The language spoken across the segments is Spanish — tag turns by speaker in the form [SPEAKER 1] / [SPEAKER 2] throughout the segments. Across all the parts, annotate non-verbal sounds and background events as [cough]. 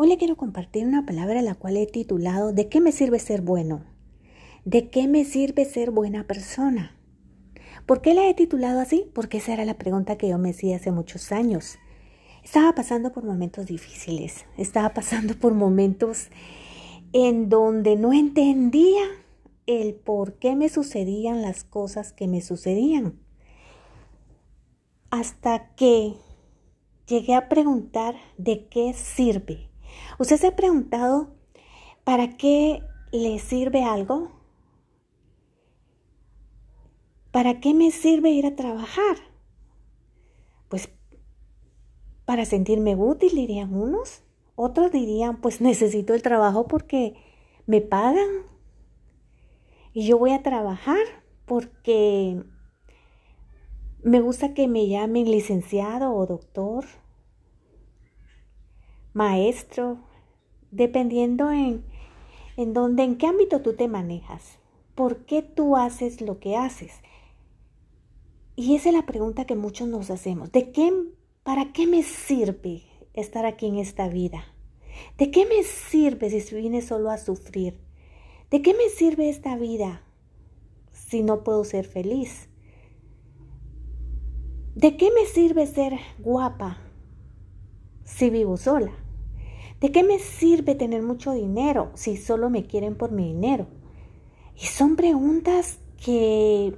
[SPEAKER 1] Hoy le quiero compartir una palabra la cual he titulado ¿De qué me sirve ser bueno? ¿De qué me sirve ser buena persona? ¿Por qué la he titulado así? Porque esa era la pregunta que yo me hacía hace muchos años. Estaba pasando por momentos difíciles, estaba pasando por momentos en donde no entendía el por qué me sucedían las cosas que me sucedían. Hasta que llegué a preguntar de qué sirve ¿Usted se ha preguntado para qué le sirve algo? ¿Para qué me sirve ir a trabajar? Pues para sentirme útil, dirían unos. Otros dirían, pues necesito el trabajo porque me pagan. Y yo voy a trabajar porque me gusta que me llamen licenciado o doctor maestro, dependiendo en, en dónde, en qué ámbito tú te manejas, por qué tú haces lo que haces. Y esa es la pregunta que muchos nos hacemos. ¿De qué, para qué me sirve estar aquí en esta vida? ¿De qué me sirve si vine solo a sufrir? ¿De qué me sirve esta vida si no puedo ser feliz? ¿De qué me sirve ser guapa si vivo sola? ¿De qué me sirve tener mucho dinero si solo me quieren por mi dinero? Y son preguntas que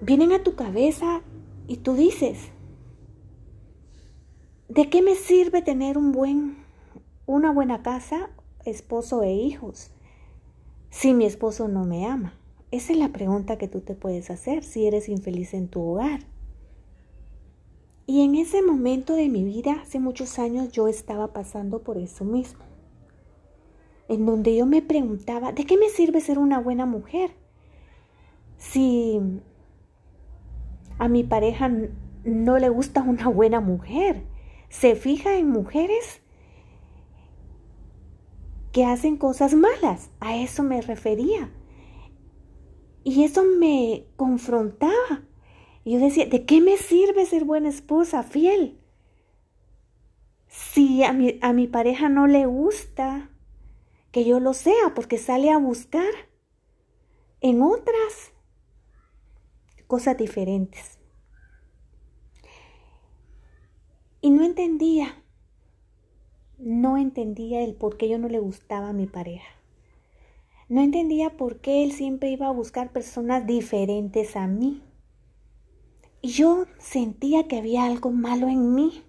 [SPEAKER 1] vienen a tu cabeza y tú dices, ¿de qué me sirve tener un buen, una buena casa, esposo e hijos si mi esposo no me ama? Esa es la pregunta que tú te puedes hacer si eres infeliz en tu hogar. Y en ese momento de mi vida, hace muchos años, yo estaba pasando por eso mismo. En donde yo me preguntaba, ¿de qué me sirve ser una buena mujer? Si a mi pareja no le gusta una buena mujer, se fija en mujeres que hacen cosas malas. A eso me refería. Y eso me confrontaba y yo decía, ¿de qué me sirve ser buena esposa, fiel? Si a mi, a mi pareja no le gusta que yo lo sea, porque sale a buscar en otras cosas diferentes. Y no entendía, no entendía el por qué yo no le gustaba a mi pareja. No entendía por qué él siempre iba a buscar personas diferentes a mí. Yo sentía que había algo malo en mí.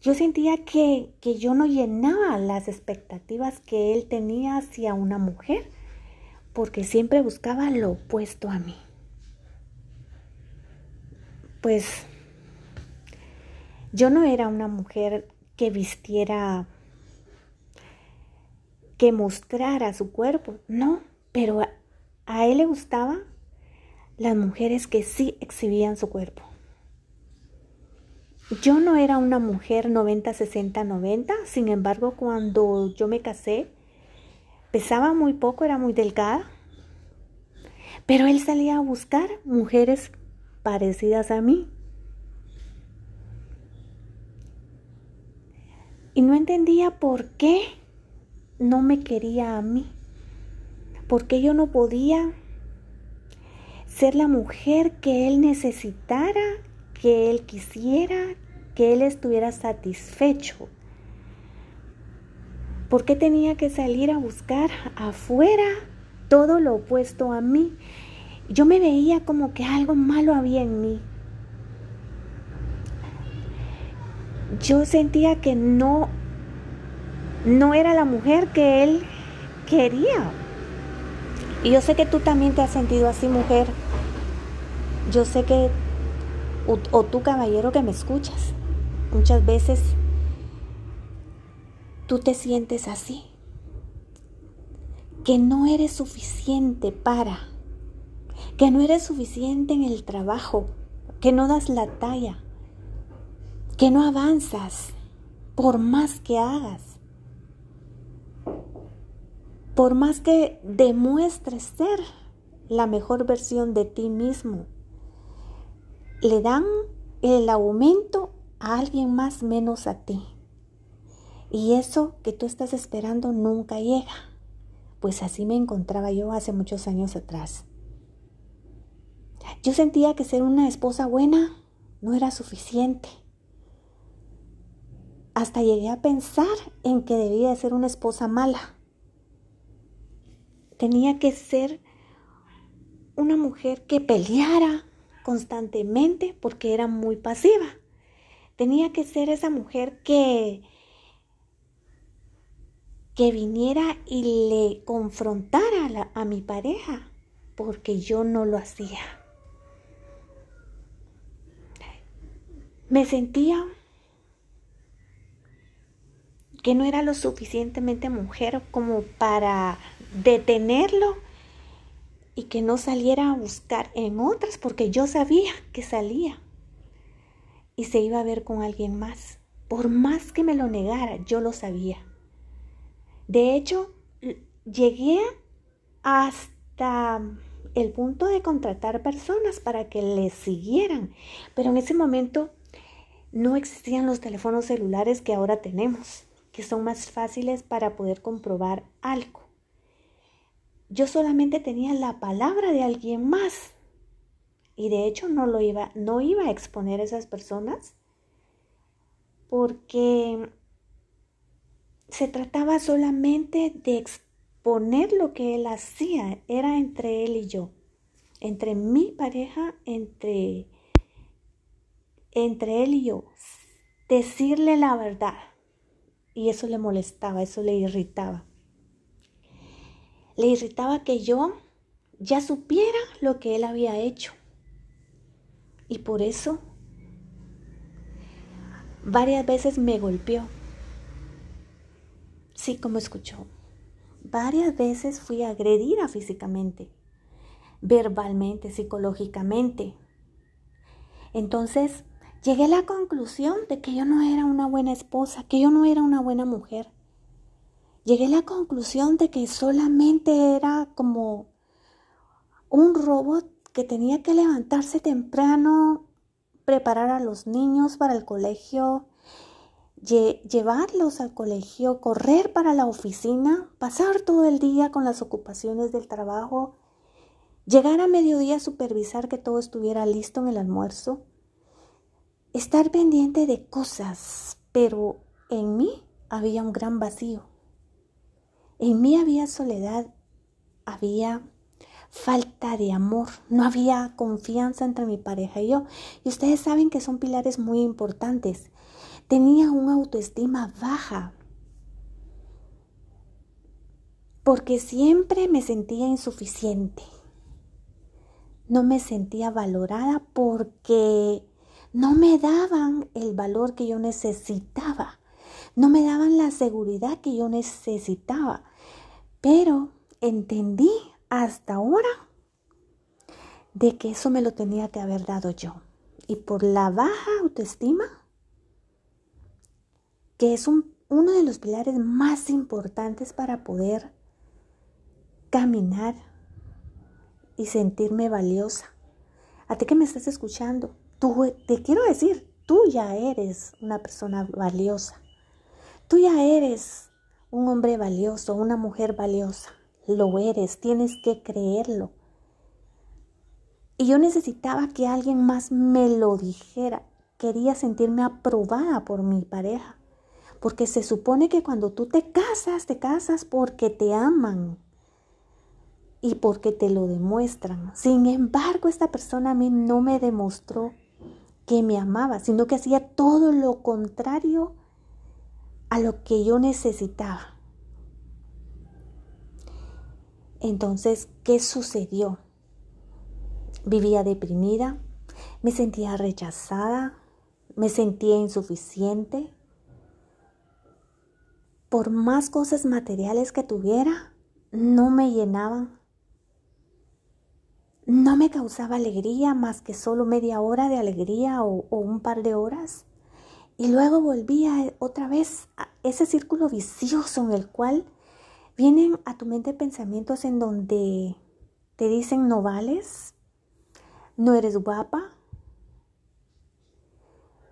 [SPEAKER 1] Yo sentía que, que yo no llenaba las expectativas que él tenía hacia una mujer, porque siempre buscaba lo opuesto a mí. Pues yo no era una mujer que vistiera, que mostrara su cuerpo, no, pero a, a él le gustaba las mujeres que sí exhibían su cuerpo. Yo no era una mujer 90, 60, 90, sin embargo cuando yo me casé pesaba muy poco, era muy delgada, pero él salía a buscar mujeres parecidas a mí. Y no entendía por qué no me quería a mí, por qué yo no podía ser la mujer que él necesitara, que él quisiera, que él estuviera satisfecho. ¿Por qué tenía que salir a buscar afuera todo lo opuesto a mí? Yo me veía como que algo malo había en mí. Yo sentía que no no era la mujer que él quería. Y yo sé que tú también te has sentido así, mujer. Yo sé que, o, tú caballero que me escuchas, muchas veces tú te sientes así, que no eres suficiente para, que no eres suficiente en el trabajo, que no das la talla, que no avanzas por más que hagas por más que demuestres ser la mejor versión de ti mismo, le dan el aumento a alguien más menos a ti. Y eso que tú estás esperando nunca llega. Pues así me encontraba yo hace muchos años atrás. Yo sentía que ser una esposa buena no era suficiente. Hasta llegué a pensar en que debía ser una esposa mala. Tenía que ser una mujer que peleara constantemente porque era muy pasiva. Tenía que ser esa mujer que que viniera y le confrontara a, a mi pareja porque yo no lo hacía. Me sentía que no era lo suficientemente mujer como para detenerlo y que no saliera a buscar en otras porque yo sabía que salía y se iba a ver con alguien más. Por más que me lo negara, yo lo sabía. De hecho, llegué hasta el punto de contratar personas para que le siguieran, pero en ese momento no existían los teléfonos celulares que ahora tenemos, que son más fáciles para poder comprobar algo. Yo solamente tenía la palabra de alguien más y de hecho no lo iba no iba a exponer a esas personas porque se trataba solamente de exponer lo que él hacía, era entre él y yo, entre mi pareja, entre, entre él y yo, decirle la verdad. Y eso le molestaba, eso le irritaba. Le irritaba que yo ya supiera lo que él había hecho. Y por eso varias veces me golpeó Sí, como escuchó. Varias veces fui agredida físicamente, verbalmente, psicológicamente. Entonces, llegué a la conclusión de que yo no era una buena esposa, que yo no era una buena mujer. Llegué a la conclusión de que solamente era como un robot que tenía que levantarse temprano, preparar a los niños para el colegio, llevarlos al colegio, correr para la oficina, pasar todo el día con las ocupaciones del trabajo, llegar a mediodía a supervisar que todo estuviera listo en el almuerzo, estar pendiente de cosas, pero en mí había un gran vacío. En mí había soledad, había falta de amor, no había confianza entre mi pareja y yo. Y ustedes saben que son pilares muy importantes. Tenía una autoestima baja porque siempre me sentía insuficiente. No me sentía valorada porque no me daban el valor que yo necesitaba. No me daban la seguridad que yo necesitaba. Pero entendí hasta ahora de que eso me lo tenía que haber dado yo. Y por la baja autoestima que es uno de los pilares más importantes para poder caminar y sentirme valiosa. A ti que me estás escuchando, tú, te quiero decir, tú ya eres una persona valiosa. Tú ya eres un hombre valioso, una mujer valiosa. Lo eres, tienes que creerlo. Y yo necesitaba que alguien más me lo dijera. Quería sentirme aprobada por mi pareja. Porque se supone que cuando tú te casas, te casas porque te aman y porque te lo demuestran. Sin embargo, esta persona a mí no me demostró que me amaba, sino que hacía todo lo contrario a lo que yo necesitaba. Entonces, ¿qué sucedió? Vivía deprimida, me sentía rechazada, me sentía insuficiente, por más cosas materiales que tuviera, no me llenaban. No me causaba alegría más que solo media hora de alegría o, un par de horas. Y luego volvía otra vez a ese círculo vicioso en el cual vienen a tu mente pensamientos en donde te dicen no vales, no eres guapa,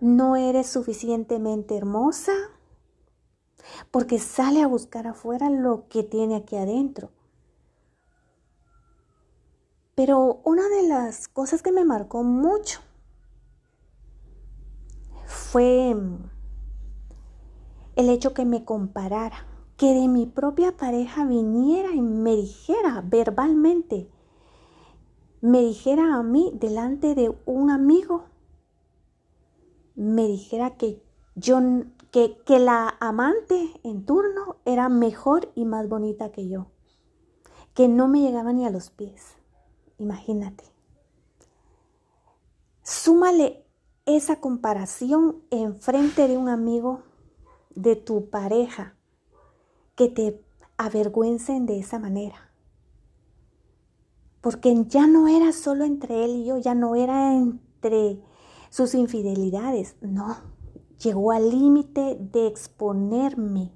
[SPEAKER 1] no eres suficientemente hermosa, porque sale a buscar afuera lo que tiene aquí adentro. Pero una de las cosas que me marcó mucho fue el hecho que me comparara, que de mi propia pareja viniera y me dijera verbalmente, me dijera a mí delante de un amigo, me dijera que yo que, que la amante en turno era mejor y más bonita que yo, que no me llegaba ni a los pies. Imagínate. Súmale esa comparación en frente de un amigo de tu pareja que te avergüencen de esa manera. Porque ya no era solo entre él y yo, ya no era entre sus infidelidades, no, llegó al límite de exponerme,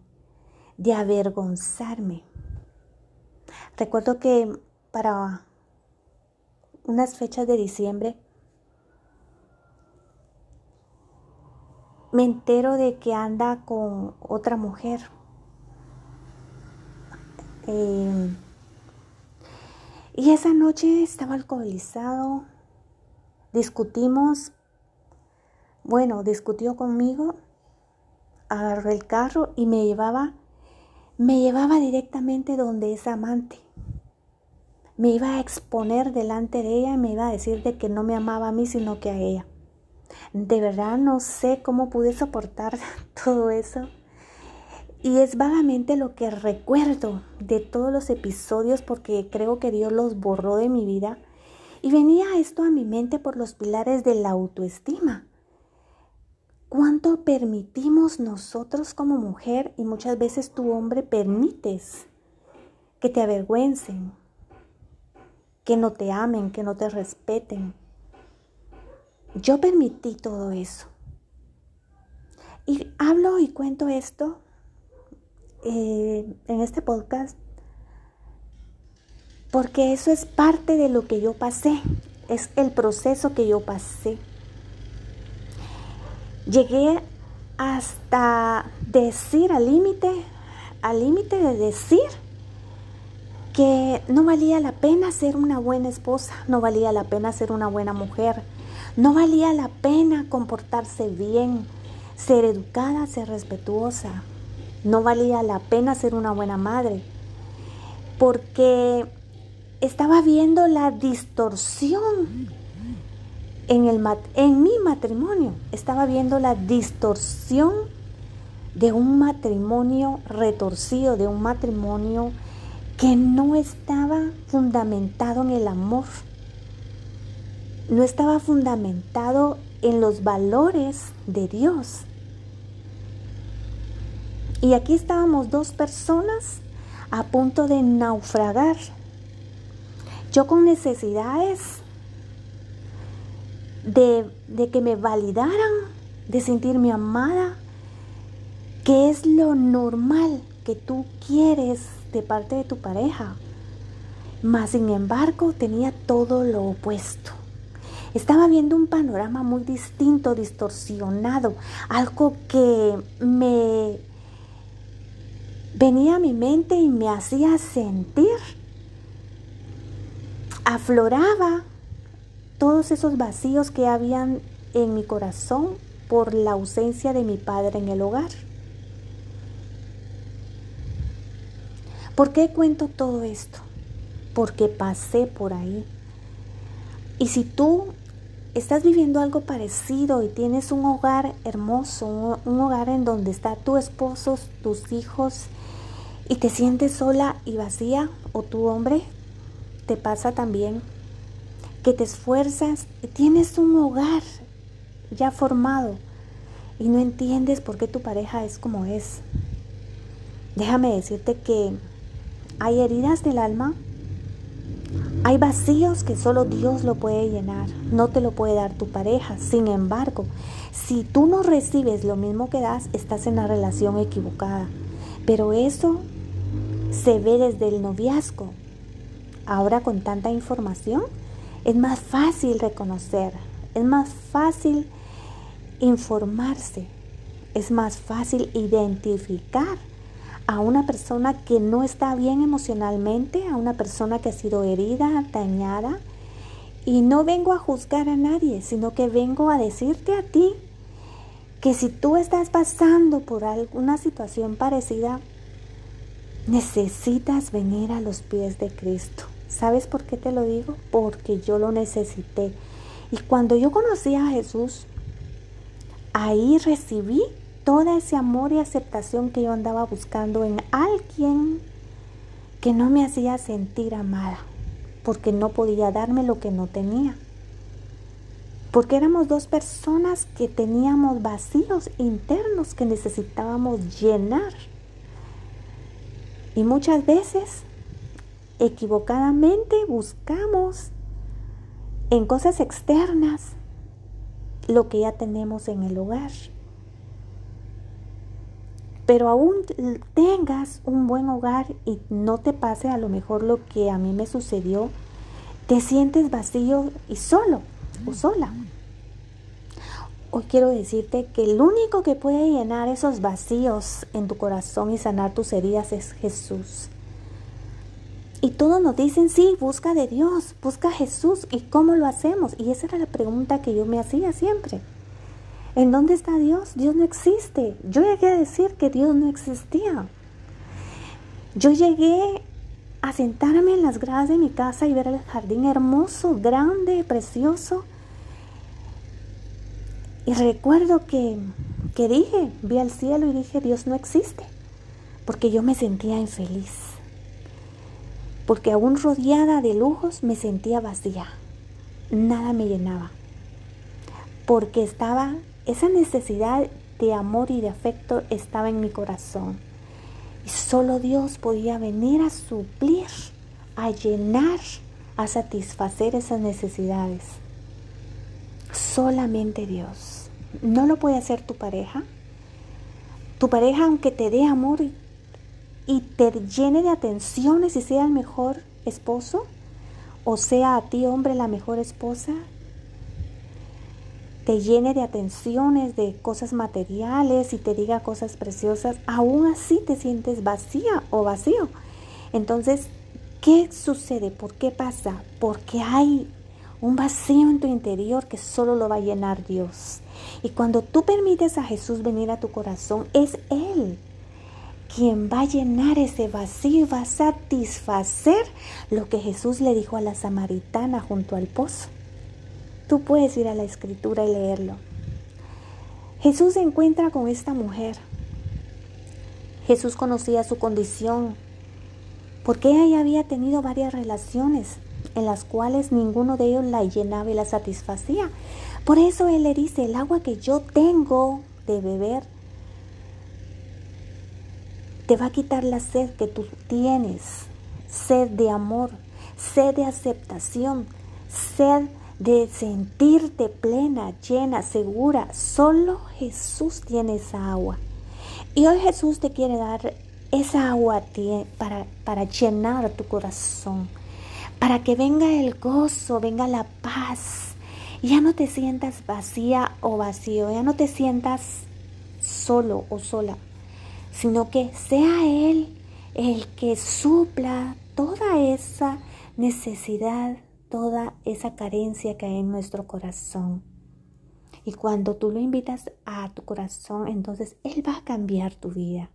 [SPEAKER 1] de avergonzarme. Recuerdo que para unas fechas de diciembre, me entero de que anda con otra mujer. Em, y esa noche estaba alcoholizado, discutimos, bueno, discutió conmigo, agarró el carro y me llevaba, me llevaba directamente donde es amante me iba a exponer delante de ella y me iba a decir de que no me amaba a mí, sino que a ella. De verdad no sé cómo pude soportar [laughs] todo eso. Y es vagamente lo que recuerdo de todos los episodios porque creo que Dios los borró de mi vida. Y venía esto a mi mente por los pilares de la autoestima. ¿Cuánto permitimos nosotros como mujer y muchas veces tu hombre permites que te avergüencen, que no te amen, que no te respeten. Yo permití todo eso. Y hablo y cuento esto eh, en este podcast porque eso es parte de lo que yo pasé, es el proceso que yo pasé. Llegué hasta decir al límite, al límite de decir que no valía la pena ser una buena esposa, no valía la pena ser una buena mujer, no valía la pena comportarse bien, ser educada, ser respetuosa, no valía la pena ser una buena madre, porque estaba viendo la distorsión en, el, en mi matrimonio, estaba viendo la distorsión de un matrimonio retorcido, de un matrimonio que no estaba fundamentado en el amor, no estaba fundamentado en los valores de Dios. Y aquí estábamos dos personas a punto de naufragar. Yo con necesidades de, que me validaran, de sentirme amada, que es lo normal que tú quieres de parte de tu pareja. Mas, sin embargo, tenía todo lo opuesto. Estaba viendo un panorama muy distinto, distorsionado, algo que me venía a mi mente y me hacía sentir. Afloraba todos esos vacíos que habían en mi corazón por la ausencia de mi padre en el hogar. ¿Por qué cuento todo esto? Porque pasé por ahí. Y si tú estás viviendo algo parecido y tienes un hogar hermoso, un hogar en donde está tu esposo, tus hijos, y te sientes sola y vacía, o tu hombre, te pasa también que te esfuerzas, tienes un hogar ya formado y no entiendes por qué tu pareja es como es. Déjame decirte que hay heridas del alma, hay vacíos que solo Dios lo puede llenar, no te lo puede dar tu pareja. Sin embargo, si tú no recibes lo mismo que das, estás en la relación equivocada. Pero eso se ve desde el noviazgo. Ahora con tanta información, es más fácil reconocer, es más fácil informarse, Es más fácil identificar a una persona que no está bien emocionalmente, a una persona que ha sido herida, dañada. Y no vengo a juzgar a nadie, sino que vengo a decirte a ti que si tú estás pasando por alguna situación parecida, necesitas venir a los pies de Cristo. ¿Sabes por qué te lo digo? Porque yo lo necesité. Y cuando yo conocí a Jesús, ahí recibí todo ese amor y aceptación que yo andaba buscando en alguien que no me hacía sentir amada, porque no podía darme lo que no tenía. Porque éramos dos personas que teníamos vacíos internos que necesitábamos llenar. Y muchas veces, equivocadamente, buscamos en cosas externas lo que ya tenemos en el hogar pero aún tengas un buen hogar y no te pase a lo mejor lo que a mí me sucedió, te sientes vacío y solo o sola. Hoy quiero decirte que el único que puede llenar esos vacíos en tu corazón y sanar tus heridas es Jesús. Y todos nos dicen, sí, busca de Dios, busca a Jesús. ¿Y cómo lo hacemos? Y esa era la pregunta que yo me hacía siempre. ¿En dónde está Dios? Dios no existe. Yo llegué a decir que Dios no existía. Yo llegué a sentarme en las gradas de mi casa y ver el jardín hermoso, grande, precioso. Y recuerdo que, que dije, vi al cielo y dije, Dios no existe, porque yo me sentía infeliz, porque aún rodeada de lujos me sentía vacía, nada me llenaba, porque estaba esa necesidad de amor y de afecto estaba en mi corazón. Y solo Dios podía venir a suplir, a llenar, a satisfacer esas necesidades. Solamente Dios. No lo puede hacer tu pareja. Tu pareja, aunque te dé amor y, te llene de atenciones y sea el mejor esposo, o sea a ti hombre la mejor esposa, te llene de atenciones, de cosas materiales y te diga cosas preciosas, aún así te sientes vacía o vacío. Entonces, ¿qué sucede? ¿Por qué pasa? Porque hay un vacío en tu interior que solo lo va a llenar Dios. Y cuando tú permites a Jesús venir a tu corazón, es Él quien va a llenar ese vacío y va a satisfacer lo que Jesús le dijo a la samaritana junto al pozo. Tú puedes ir a la escritura y leerlo. Jesús se encuentra con esta mujer. Jesús conocía su condición, porque ella había tenido varias relaciones en las cuales ninguno de ellos la llenaba y la satisfacía. Por eso Él le dice, el agua que yo tengo de beber te va a quitar la sed que tú tienes, sed de amor, sed de aceptación, sed de sentirte plena, llena, segura. Solo Jesús tiene esa agua. Y hoy Jesús te quiere dar esa agua para, para llenar tu corazón, para que venga el gozo, venga la paz. Ya no te sientas vacía o vacío, ya no te sientas solo o sola, sino que sea Él el que supla toda esa necesidad toda esa carencia que hay en nuestro corazón. Y cuando tú lo invitas a tu corazón, entonces Él va a cambiar tu vida.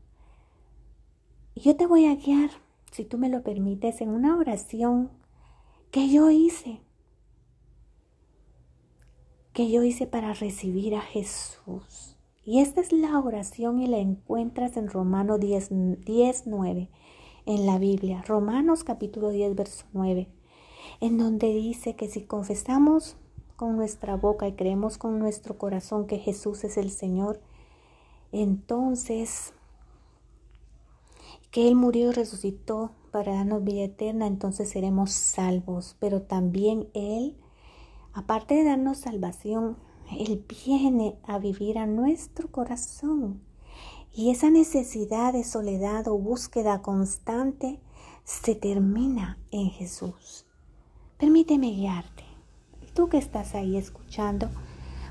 [SPEAKER 1] Y yo te voy a guiar, si tú me lo permites, en una oración que yo hice. Que yo hice para recibir a Jesús. Y esta es la oración y la encuentras en Romanos 10, 10 9 en la Biblia. Romanos capítulo 10, verso 9 en donde dice que si confesamos con nuestra boca y creemos con nuestro corazón que Jesús es el Señor, entonces que Él murió y resucitó para darnos vida eterna, entonces seremos salvos. Pero también Él, aparte de darnos salvación, Él viene a vivir a nuestro corazón. Y esa necesidad de soledad o búsqueda constante se termina en Jesús. Permíteme guiarte. Tú que estás ahí escuchando,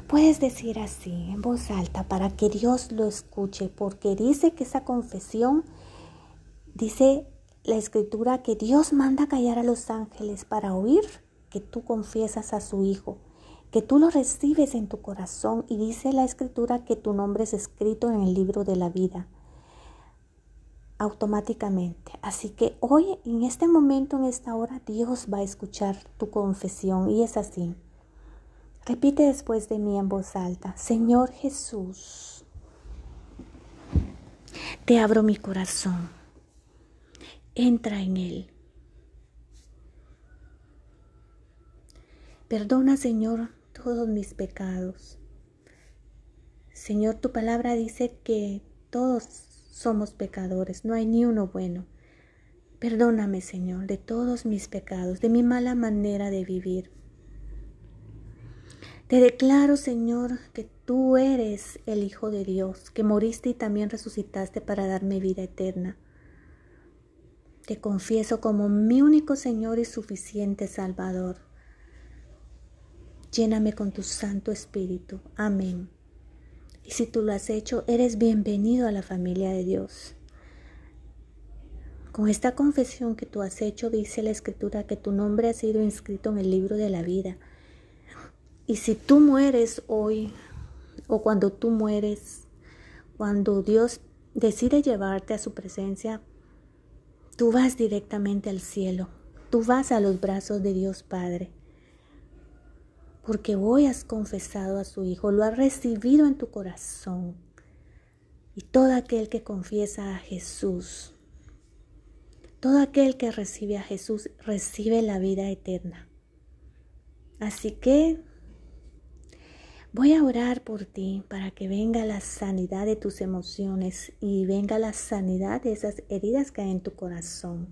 [SPEAKER 1] Puedes decir así en voz alta para que Dios lo escuche, porque dice que esa confesión, dice la escritura que Dios manda callar a los ángeles para oír que tú confiesas a su Hijo, que tú lo recibes en tu corazón y dice la escritura que tu nombre es escrito en el libro de la vida automáticamente. Así que hoy, en este momento, en esta hora, Dios va a escuchar tu confesión y es así. Repite después de mí en voz alta, Señor Jesús, te abro mi corazón, entra en él. Perdona, Señor, todos mis pecados. Señor, tu palabra dice que todos somos pecadores, no hay ni uno bueno. Perdóname, Señor, de todos mis pecados, de mi mala manera de vivir. Te declaro, Señor, que tú eres el Hijo de Dios, que moriste y también resucitaste para darme vida eterna. Te confieso como mi único Señor y suficiente Salvador. Lléname con tu Santo Espíritu. Amén. Y si tú lo has hecho, eres bienvenido a la familia de Dios. Con esta confesión que tú has hecho, dice la Escritura que tu nombre ha sido inscrito en el libro de la vida. Y si tú mueres hoy, o cuando tú mueres, cuando Dios decide llevarte a su presencia, tú vas directamente al cielo, tú vas a los brazos de Dios Padre porque hoy has confesado a su Hijo, lo has recibido en tu corazón. Y todo aquel que confiesa a Jesús, todo aquel que recibe a Jesús, recibe la vida eterna. Así que voy a orar por ti para que venga la sanidad de tus emociones y venga la sanidad de esas heridas que hay en tu corazón.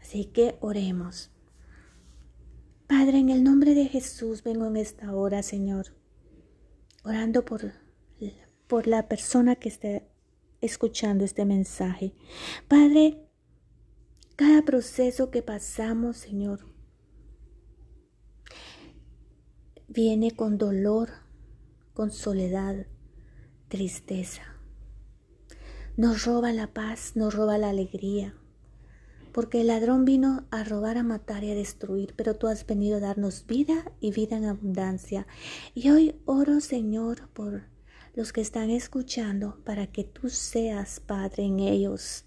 [SPEAKER 1] Así que oremos. Padre, en el nombre de Jesús vengo en esta hora, Señor, orando por, por la persona que esté escuchando este mensaje. Padre, cada proceso que pasamos, Señor, viene con dolor, con soledad, tristeza. Nos roba la paz, nos roba la alegría porque el ladrón vino a robar, a matar y a destruir, pero tú has venido a darnos vida y vida en abundancia. Y hoy oro, Señor, por los que están escuchando, para que tú seas, Padre, en ellos,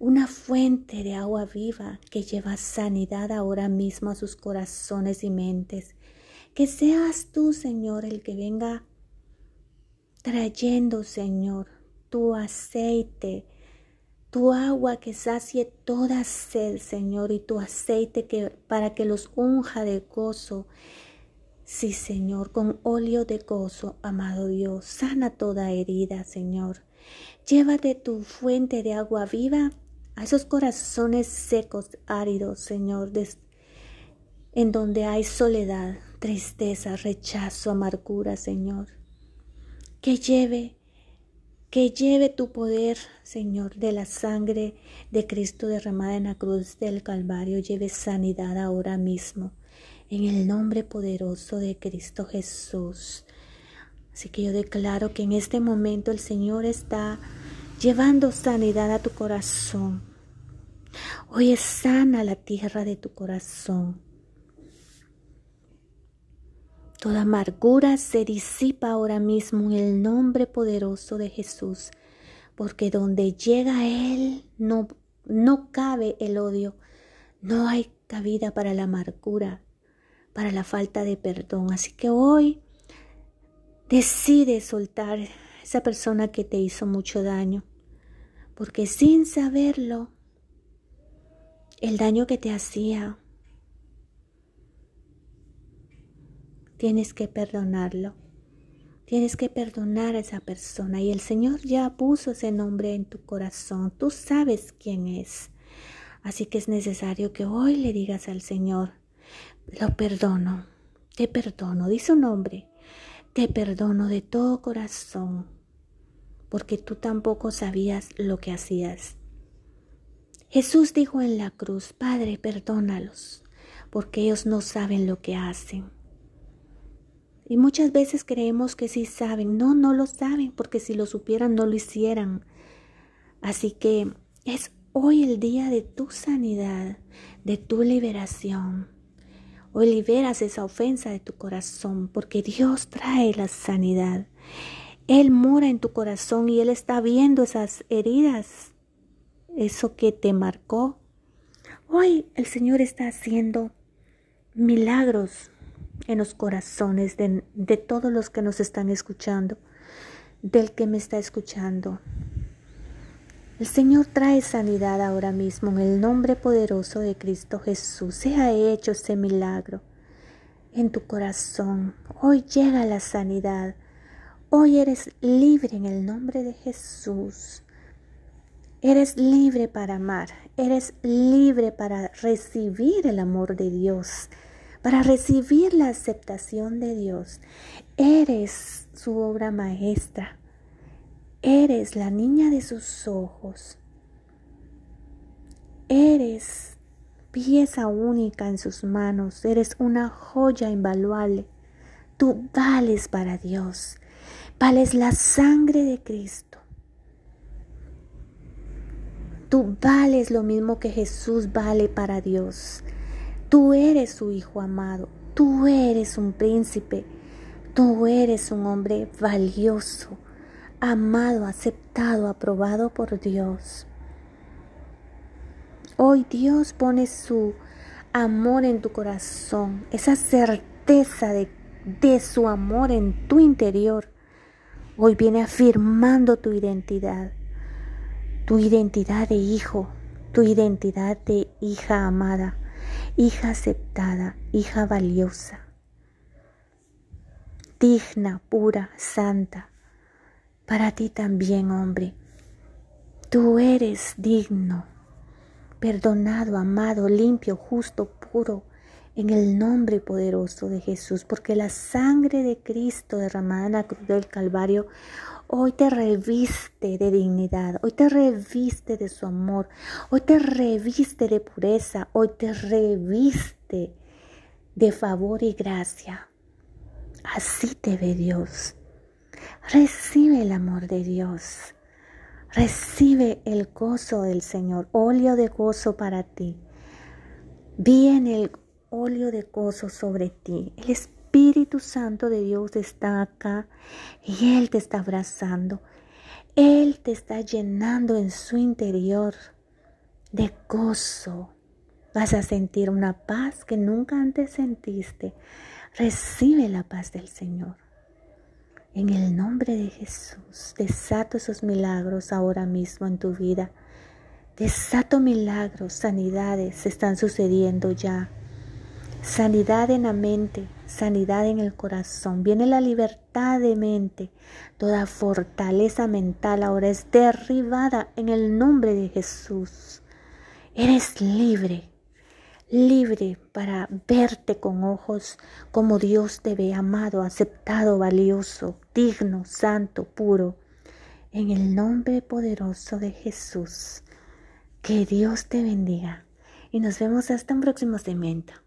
[SPEAKER 1] una fuente de agua viva que lleva sanidad ahora mismo a sus corazones y mentes. Que seas tú, Señor, el que venga trayendo, Señor, tu aceite, tu agua que sacie toda sed, Señor, y tu aceite que para que los unja de gozo. Sí, Señor, con óleo de gozo, amado Dios, sana toda herida, Señor. Llévate tu fuente de agua viva a esos corazones secos, áridos, Señor, en donde hay soledad, tristeza, rechazo, amargura, Señor. Que lleve que lleve tu poder, Señor, de la sangre de Cristo derramada en la cruz del Calvario, lleve sanidad ahora mismo, en el nombre poderoso de Cristo Jesús. Así que yo declaro que en este momento el Señor está llevando sanidad a tu corazón. Hoy es sana la tierra de tu corazón. Toda amargura se disipa ahora mismo en el nombre poderoso de Jesús, porque donde llega Él no, no cabe el odio, no hay cabida para la amargura, para la falta de perdón. Así que hoy decide soltar esa persona que te hizo mucho daño, porque sin saberlo, el daño que te hacía tienes que perdonarlo. Tienes que perdonar a esa persona y el Señor ya puso ese nombre en tu corazón. Tú sabes quién es. Así que es necesario que hoy le digas al Señor, lo perdono, te perdono, di su nombre, te perdono de todo corazón, porque tú tampoco sabías lo que hacías. Jesús dijo en la cruz, Padre, perdónalos, porque ellos no saben lo que hacen. Y muchas veces creemos que sí saben. No, no lo saben, porque si lo supieran no lo hicieran. Así que es hoy el día de tu sanidad, de tu liberación. Hoy liberas esa ofensa de tu corazón, porque Dios trae la sanidad. Él mora en tu corazón y Él está viendo esas heridas, eso que te marcó. Hoy el Señor está haciendo milagros en los corazones de, de, todos los que nos están escuchando, del que me está escuchando. El Señor trae sanidad ahora mismo en el nombre poderoso de Cristo Jesús. Se ha hecho ese milagro en tu corazón. Hoy llega la sanidad. Hoy eres libre en el nombre de Jesús. Eres libre para amar. Eres libre para recibir el amor de Dios para recibir la aceptación de Dios. Eres su obra maestra. Eres la niña de sus ojos. Eres pieza única en sus manos. Eres una joya invaluable. Tú vales para Dios. Vales la sangre de Cristo. Tú vales lo mismo que Jesús vale para Dios. Tú eres su hijo amado, tú eres un príncipe, tú eres un hombre valioso, amado, aceptado, aprobado por Dios. Hoy Dios pone su amor en tu corazón, esa certeza de, de su amor en tu interior. Hoy viene afirmando tu identidad, tu identidad de hijo, tu identidad de hija amada hija aceptada, hija valiosa, digna, pura, santa. Para ti también, hombre. Tú eres digno, perdonado, amado, limpio, justo, puro, en el nombre poderoso de Jesús, porque la sangre de Cristo derramada en la cruz del Calvario hoy te reviste de dignidad, hoy te reviste de su amor, hoy te reviste de pureza, hoy te reviste de favor y gracia. Así te ve Dios. Recibe el amor de Dios. Recibe el gozo del Señor, óleo de gozo para ti. Viene el óleo de gozo sobre ti. El Espíritu Santo de Dios está acá y Él te está abrazando. Él te está llenando en su interior de gozo. Vas a sentir una paz que nunca antes sentiste. Recibe la paz del Señor. En el nombre de Jesús, desato esos milagros ahora mismo en tu vida. Desato milagros, sanidades están sucediendo ya. Sanidad en la mente, sanidad en el corazón. Viene la libertad de mente. Toda fortaleza mental ahora es derribada en el nombre de Jesús. Eres libre, libre para verte con ojos como Dios te ve, amado, aceptado, valioso, digno, santo, puro. En el nombre poderoso de Jesús. Que Dios te bendiga. Y nos vemos hasta un próximo segmento.